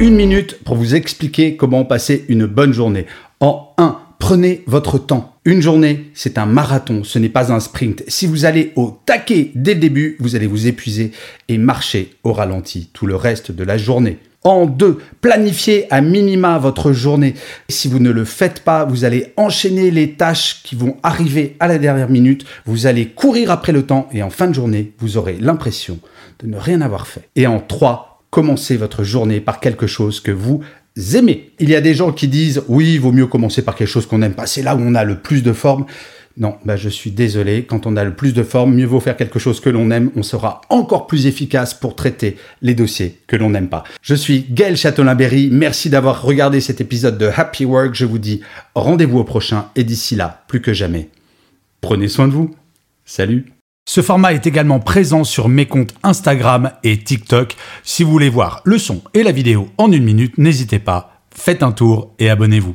Une minute pour vous expliquer comment passer une bonne journée. En 1, prenez votre temps. Une journée, c'est un marathon, ce n'est pas un sprint. Si vous allez au taquet dès le début, vous allez vous épuiser et marcher au ralenti tout le reste de la journée. En deux, planifiez à minima votre journée. Si vous ne le faites pas, vous allez enchaîner les tâches qui vont arriver à la dernière minute. Vous allez courir après le temps et en fin de journée, vous aurez l'impression de ne rien avoir fait. Et en trois, commencez votre journée par quelque chose que vous aimez. Il y a des gens qui disent oui, il vaut mieux commencer par quelque chose qu'on n'aime pas. C'est là où on a le plus de forme. Non, bah je suis désolé, quand on a le plus de forme, mieux vaut faire quelque chose que l'on aime, on sera encore plus efficace pour traiter les dossiers que l'on n'aime pas. Je suis Gaël Châtelain-Berry, merci d'avoir regardé cet épisode de Happy Work, je vous dis rendez-vous au prochain et d'ici là, plus que jamais, prenez soin de vous. Salut ce format est également présent sur mes comptes Instagram et TikTok. Si vous voulez voir le son et la vidéo en une minute, n'hésitez pas, faites un tour et abonnez-vous.